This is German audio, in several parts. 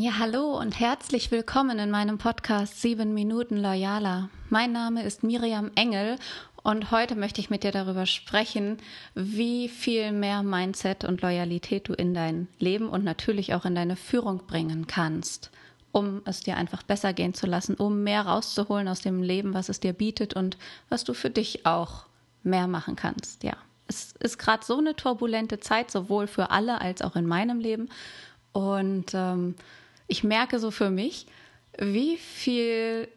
Ja, hallo und herzlich willkommen in meinem Podcast 7 Minuten Loyaler. Mein Name ist Miriam Engel und heute möchte ich mit dir darüber sprechen, wie viel mehr Mindset und Loyalität du in dein Leben und natürlich auch in deine Führung bringen kannst, um es dir einfach besser gehen zu lassen, um mehr rauszuholen aus dem Leben, was es dir bietet und was du für dich auch mehr machen kannst. Ja, es ist gerade so eine turbulente Zeit, sowohl für alle als auch in meinem Leben. Und ähm, ich merke so für mich, wie viel,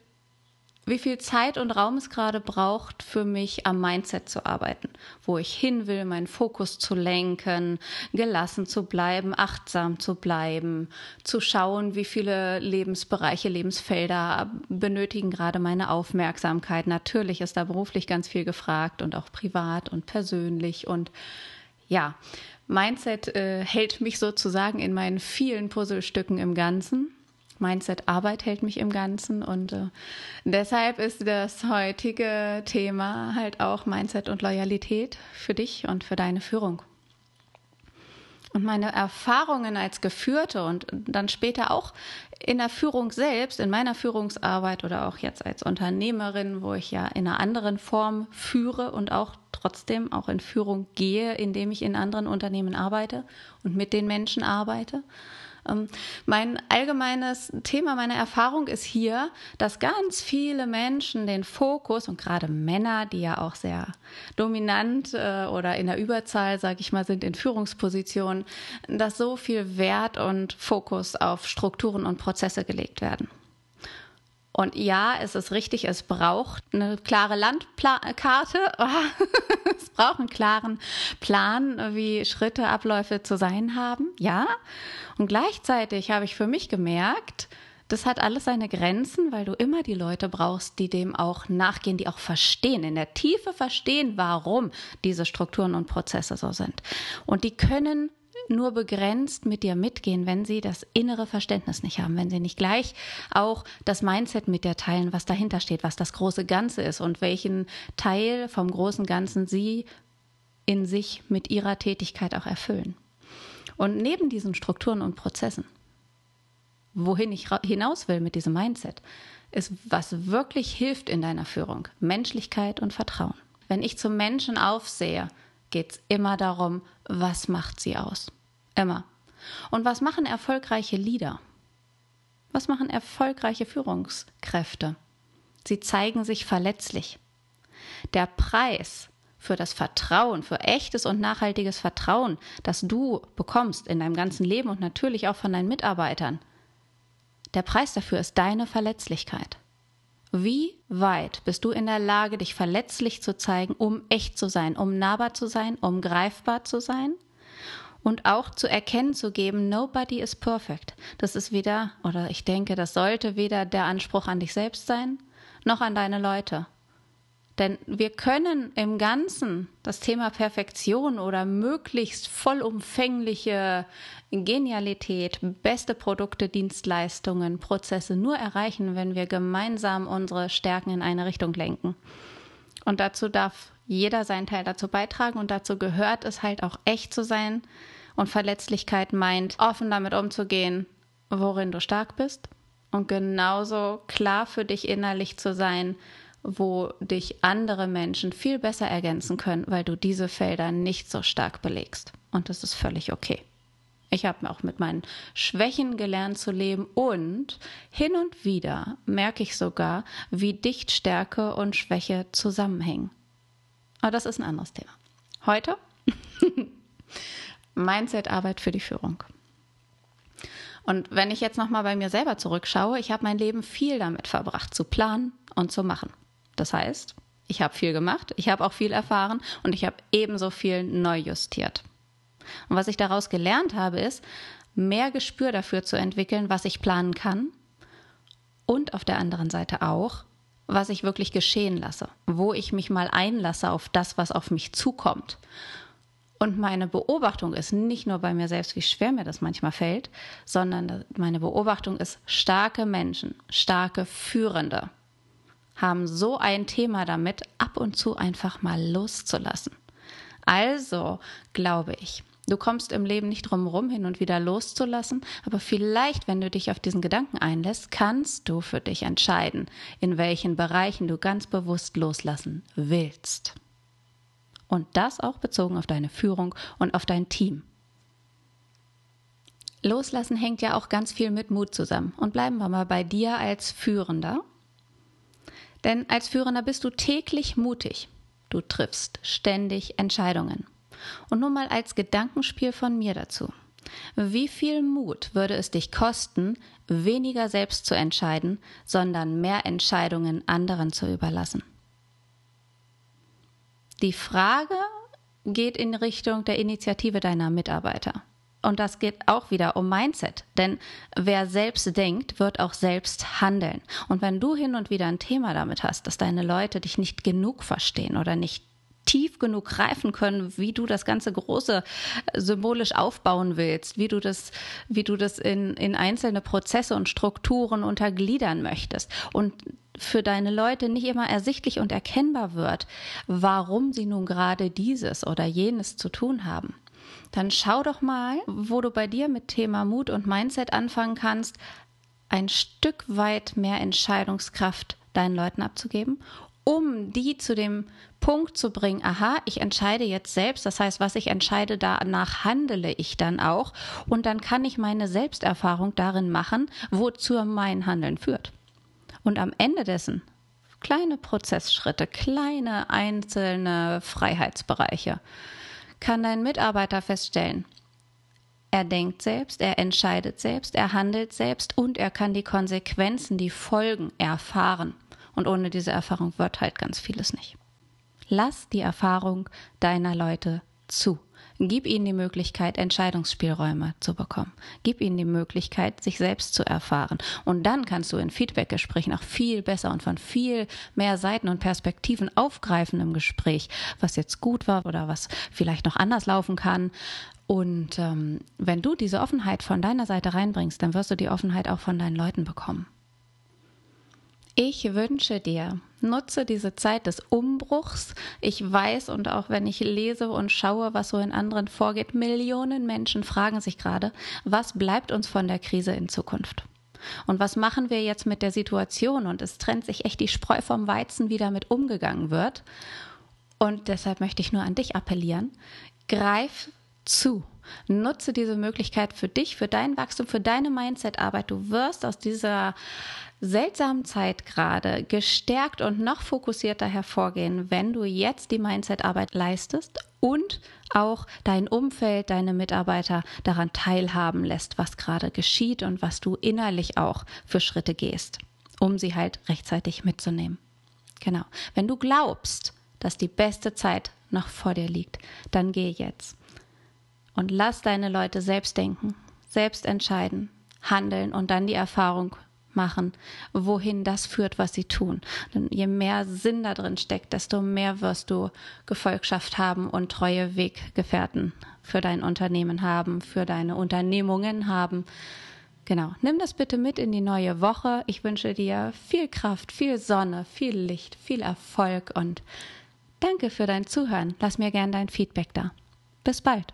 wie viel Zeit und Raum es gerade braucht, für mich am Mindset zu arbeiten, wo ich hin will, meinen Fokus zu lenken, gelassen zu bleiben, achtsam zu bleiben, zu schauen, wie viele Lebensbereiche, Lebensfelder benötigen gerade meine Aufmerksamkeit. Natürlich ist da beruflich ganz viel gefragt und auch privat und persönlich und ja, Mindset äh, hält mich sozusagen in meinen vielen Puzzlestücken im Ganzen. Mindset-Arbeit hält mich im Ganzen und äh, deshalb ist das heutige Thema halt auch Mindset und Loyalität für dich und für deine Führung. Und meine Erfahrungen als Geführte und dann später auch in der Führung selbst, in meiner Führungsarbeit oder auch jetzt als Unternehmerin, wo ich ja in einer anderen Form führe und auch trotzdem auch in Führung gehe, indem ich in anderen Unternehmen arbeite und mit den Menschen arbeite, ähm, mein allgemeines Thema, meine Erfahrung ist hier, dass ganz viele Menschen den Fokus und gerade Männer, die ja auch sehr dominant äh, oder in der Überzahl, sage ich mal, sind in Führungspositionen, dass so viel Wert und Fokus auf Strukturen und Prozesse gelegt werden. Und ja, es ist richtig, es braucht eine klare Landkarte. es braucht einen klaren Plan, wie Schritte, Abläufe zu sein haben. Ja. Und gleichzeitig habe ich für mich gemerkt, das hat alles seine Grenzen, weil du immer die Leute brauchst, die dem auch nachgehen, die auch verstehen, in der Tiefe verstehen, warum diese Strukturen und Prozesse so sind. Und die können nur begrenzt mit dir mitgehen, wenn sie das innere Verständnis nicht haben, wenn sie nicht gleich auch das Mindset mit dir teilen, was dahinter steht, was das große Ganze ist und welchen Teil vom großen Ganzen sie in sich mit ihrer Tätigkeit auch erfüllen. Und neben diesen Strukturen und Prozessen, wohin ich hinaus will mit diesem Mindset, ist, was wirklich hilft in deiner Führung, Menschlichkeit und Vertrauen. Wenn ich zum Menschen aufsehe, geht es immer darum, was macht sie aus. Immer. Und was machen erfolgreiche Leader? Was machen erfolgreiche Führungskräfte? Sie zeigen sich verletzlich. Der Preis für das Vertrauen, für echtes und nachhaltiges Vertrauen, das du bekommst in deinem ganzen Leben und natürlich auch von deinen Mitarbeitern, der Preis dafür ist deine Verletzlichkeit. Wie weit bist du in der Lage, dich verletzlich zu zeigen, um echt zu sein, um nahbar zu sein, um greifbar zu sein? Und auch zu erkennen zu geben, nobody is perfect. Das ist weder, oder ich denke, das sollte weder der Anspruch an dich selbst sein, noch an deine Leute. Denn wir können im Ganzen das Thema Perfektion oder möglichst vollumfängliche Genialität, beste Produkte, Dienstleistungen, Prozesse nur erreichen, wenn wir gemeinsam unsere Stärken in eine Richtung lenken. Und dazu darf jeder seinen Teil dazu beitragen und dazu gehört es halt auch echt zu sein und Verletzlichkeit meint, offen damit umzugehen, worin du stark bist und genauso klar für dich innerlich zu sein, wo dich andere Menschen viel besser ergänzen können, weil du diese Felder nicht so stark belegst. Und das ist völlig okay. Ich habe auch mit meinen Schwächen gelernt zu leben und hin und wieder merke ich sogar, wie dicht Stärke und Schwäche zusammenhängen. Aber das ist ein anderes Thema. Heute Mindset-Arbeit für die Führung. Und wenn ich jetzt nochmal bei mir selber zurückschaue, ich habe mein Leben viel damit verbracht, zu planen und zu machen. Das heißt, ich habe viel gemacht, ich habe auch viel erfahren und ich habe ebenso viel neu justiert. Und was ich daraus gelernt habe, ist, mehr Gespür dafür zu entwickeln, was ich planen kann und auf der anderen Seite auch, was ich wirklich geschehen lasse, wo ich mich mal einlasse auf das, was auf mich zukommt. Und meine Beobachtung ist nicht nur bei mir selbst, wie schwer mir das manchmal fällt, sondern meine Beobachtung ist, starke Menschen, starke Führende haben so ein Thema damit, ab und zu einfach mal loszulassen. Also glaube ich, Du kommst im Leben nicht drum rum, hin und wieder loszulassen, aber vielleicht, wenn du dich auf diesen Gedanken einlässt, kannst du für dich entscheiden, in welchen Bereichen du ganz bewusst loslassen willst. Und das auch bezogen auf deine Führung und auf dein Team. Loslassen hängt ja auch ganz viel mit Mut zusammen. Und bleiben wir mal bei dir als Führender. Denn als Führender bist du täglich mutig. Du triffst ständig Entscheidungen. Und nun mal als Gedankenspiel von mir dazu. Wie viel Mut würde es dich kosten, weniger selbst zu entscheiden, sondern mehr Entscheidungen anderen zu überlassen? Die Frage geht in Richtung der Initiative deiner Mitarbeiter. Und das geht auch wieder um Mindset. Denn wer selbst denkt, wird auch selbst handeln. Und wenn du hin und wieder ein Thema damit hast, dass deine Leute dich nicht genug verstehen oder nicht tief genug greifen können, wie du das ganze Große symbolisch aufbauen willst, wie du das, wie du das in, in einzelne Prozesse und Strukturen untergliedern möchtest. Und für deine Leute nicht immer ersichtlich und erkennbar wird, warum sie nun gerade dieses oder jenes zu tun haben dann schau doch mal, wo du bei dir mit Thema Mut und Mindset anfangen kannst, ein Stück weit mehr Entscheidungskraft deinen Leuten abzugeben, um die zu dem Punkt zu bringen, aha, ich entscheide jetzt selbst, das heißt, was ich entscheide, danach handele ich dann auch. Und dann kann ich meine Selbsterfahrung darin machen, wozu mein Handeln führt. Und am Ende dessen kleine Prozessschritte, kleine einzelne Freiheitsbereiche kann dein Mitarbeiter feststellen. Er denkt selbst, er entscheidet selbst, er handelt selbst und er kann die Konsequenzen, die Folgen erfahren. Und ohne diese Erfahrung wird halt ganz vieles nicht. Lass die Erfahrung deiner Leute zu. Gib ihnen die Möglichkeit, Entscheidungsspielräume zu bekommen. Gib ihnen die Möglichkeit, sich selbst zu erfahren. Und dann kannst du in Feedbackgesprächen auch viel besser und von viel mehr Seiten und Perspektiven aufgreifen im Gespräch, was jetzt gut war oder was vielleicht noch anders laufen kann. Und ähm, wenn du diese Offenheit von deiner Seite reinbringst, dann wirst du die Offenheit auch von deinen Leuten bekommen. Ich wünsche dir, nutze diese Zeit des Umbruchs. Ich weiß und auch wenn ich lese und schaue, was so in anderen vorgeht, Millionen Menschen fragen sich gerade, was bleibt uns von der Krise in Zukunft? Und was machen wir jetzt mit der Situation? Und es trennt sich echt die Spreu vom Weizen, wie damit umgegangen wird. Und deshalb möchte ich nur an dich appellieren. Greif zu. Nutze diese Möglichkeit für dich, für dein Wachstum, für deine Mindset-Arbeit. Du wirst aus dieser seltsamen Zeit gerade gestärkt und noch fokussierter hervorgehen, wenn du jetzt die Mindset-Arbeit leistest und auch dein Umfeld, deine Mitarbeiter daran teilhaben lässt, was gerade geschieht und was du innerlich auch für Schritte gehst, um sie halt rechtzeitig mitzunehmen. Genau. Wenn du glaubst, dass die beste Zeit noch vor dir liegt, dann geh jetzt und lass deine Leute selbst denken, selbst entscheiden, handeln und dann die Erfahrung machen, wohin das führt, was sie tun. Denn je mehr Sinn da drin steckt, desto mehr wirst du Gefolgschaft haben und treue Weggefährten für dein Unternehmen haben, für deine Unternehmungen haben. Genau, nimm das bitte mit in die neue Woche. Ich wünsche dir viel Kraft, viel Sonne, viel Licht, viel Erfolg und danke für dein Zuhören. Lass mir gern dein Feedback da. Bis bald.